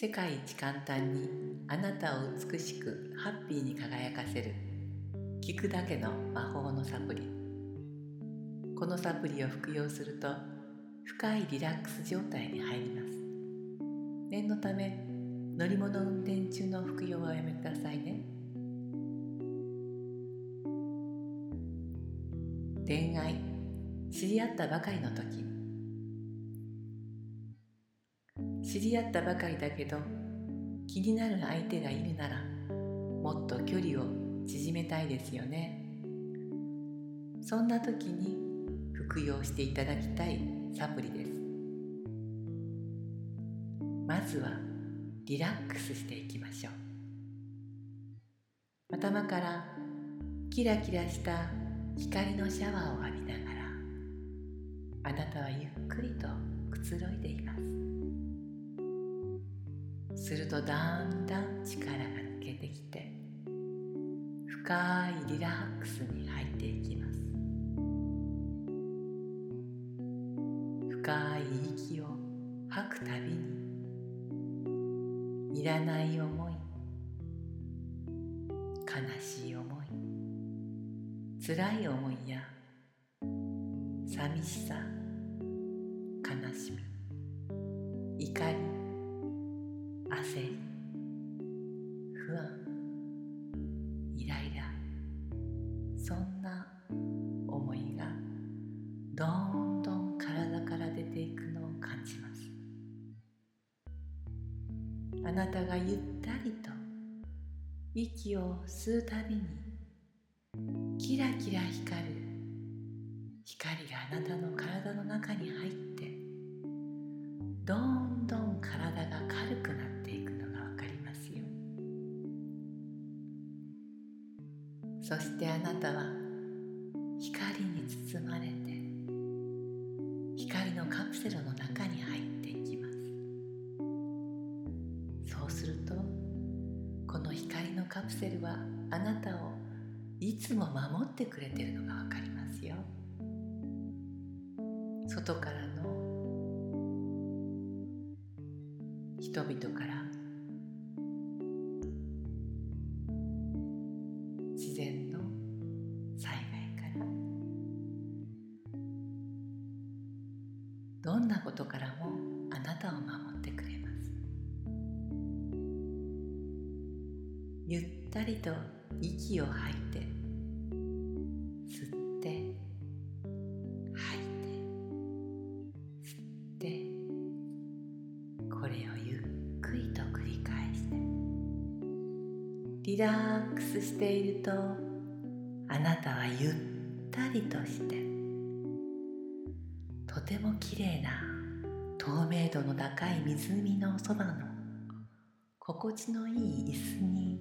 世界一簡単にあなたを美しくハッピーに輝かせる。聞くだけの魔法のサプリ。このサプリを服用すると深いリラックス状態に入ります。念のため乗り物運転中の服用はおやめくださいね。恋愛知り合ったばかりの時知り合ったばかりだけど気になる相手がいるならもっと距離を縮めたいですよね。そんな時に服用していただきたいサプリです。まずはリラックスしていきましょう。頭からキラキラした光のシャワーを浴びながらあなたはゆっくりとくつろいでいます。するとだんだん力が抜けてきて深いリラックスに入っていきます。深い息を吐くたびにいらない思い悲しい思い辛い思いや寂しさ悲しみ怒り焦り不安イライラ。そんな思いがどんどん体から出ていくのを感じます。あなたがゆったりと息を吸うたびにキラキラ光る光があなたの体の中に入ってどんそしてあなたは光に包まれて光のカプセルの中に入っていきます。そうするとこの光のカプセルはあなたをいつも守ってくれてるのがわかりますよ。外からの人々からなことからもあなたを守ってくれます。ゆったりと息を吐いて吸って吐いて吸ってこれをゆっくりと繰り返してリラックスしているとあなたはゆったりとしてとてもきれいな透明度の高い湖のそばの心地のいい椅子に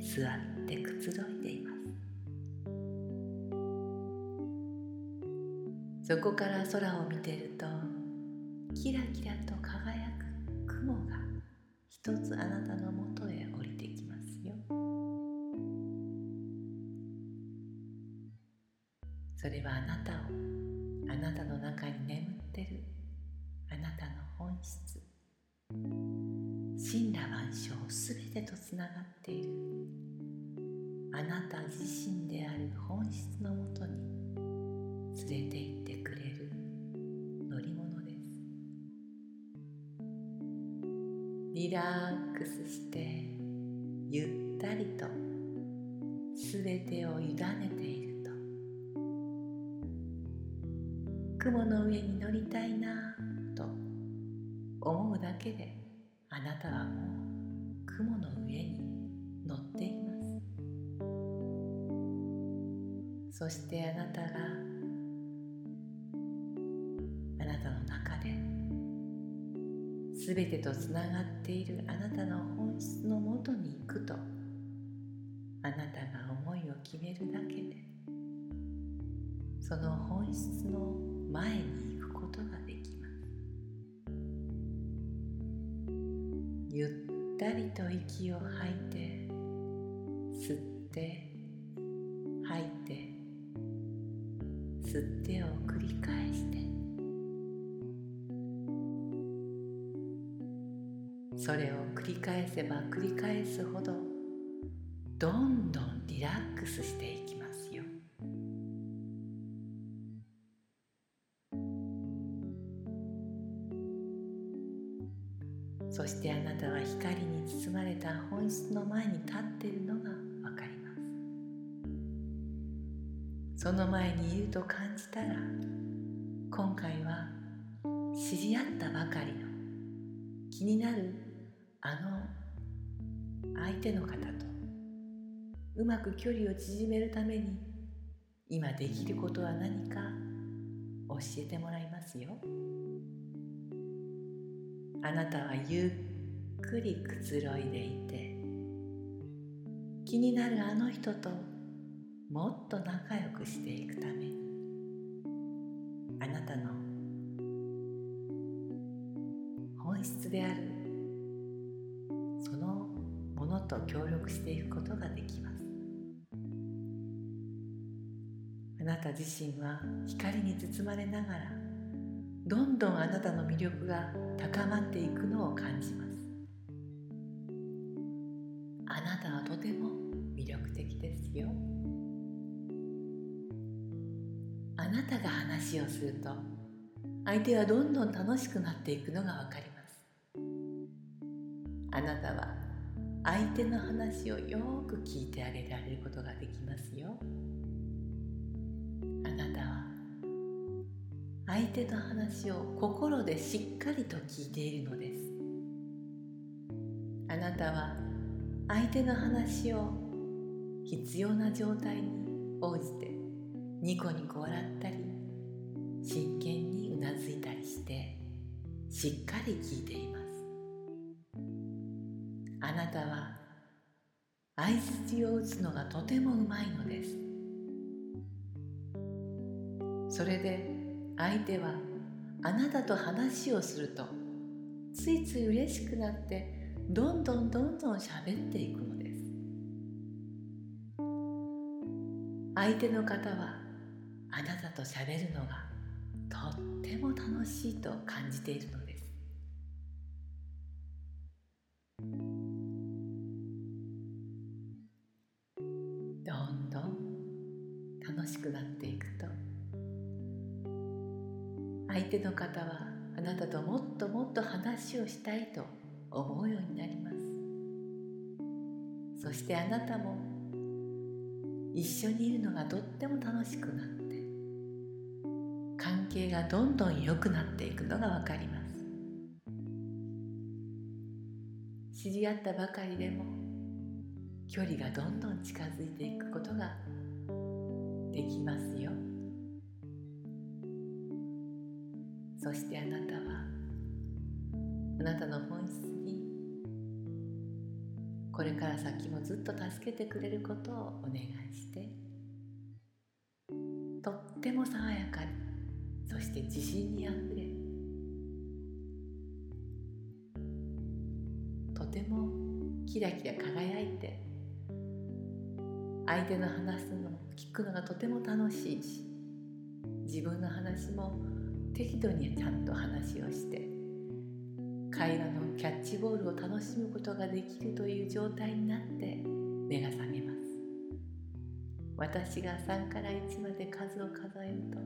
座ってくつろいでいます。そこから空を見てるとキラキラと輝く雲が一つあなたのもとへ降りてきますよ。それはあなたをなたの中に眠ってる。あなたの本質。神羅万象すべてとつながっている。あなた自身である本質のもとに連れて行ってくれる。乗り物です。リラックスしてゆったりとすべてを委ねている雲の上に乗りたいなと思うだけであなたはもう雲の上に乗っています。そしてあなたがあなたの中で全てとつながっているあなたの本質のもとに行くとあなたが思いを決めるだけでその本質の前に行くことができます。ゆったりと息を吐いて吸って吐いて吸ってを繰り返して。それを繰り返せば繰り返すほどどんどんリラックスしていきます。そしてあなたは光に包まれた本質の前に立っているのがわかります。その前にいると感じたら今回は知り合ったばかりの気になるあの相手の方とうまく距離を縮めるために今できることは何か教えてもらいますよ。あなたはゆっくりくつろいでいて気になるあの人ともっと仲良くしていくためにあなたの本質であるそのものと協力していくことができます。あなた自身は光に包まれながらどんどんあなたの魅力が高まっていくのを感じます。あなたはとても魅力的ですよ。あなたが話をすると相手はどんどん楽しくなっていくのがわかります。あなたは相手の話をよく聞いてあげられることができますよ。あなた相手の話を心でしっかりと聞いているのです。あなたは相手の話を必要な状態に応じてニコニコ笑ったり真剣にうなずいたりしてしっかり聞いています。あなたは相づちを打つのがとてもうまいのです。それで相手はあなたと話をするとついつい嬉しくなってどんどんどんどん喋っていくのです。相手の方はあなたと喋るのがとっても楽しいと感じているのです。どんどん楽しくなっていくと相手の方はあなたともっともっと話をしたいと思うようになります。そしてあなたも一緒にいるのがとっても楽しくなって関係がどんどん良くなっていくのがわかります。知り合ったばかりでも距離がどんどん近づいていくことができますよ。そしてあなたはあなたの本質にこれから先もずっと助けてくれることをお願いしてとっても爽やかにそして自信にあふれとてもキラキラ輝いて相手の話すのを聞くのがとても楽しいし自分の話も適度にちゃんと話をして会話のキャッチボールを楽しむことができるという状態になって目が覚めます。私が3から1まで数を数えると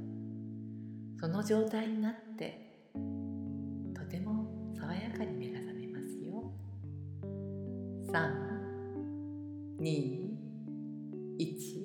その状態になってとても爽やかに目が覚めますよ。3 2 1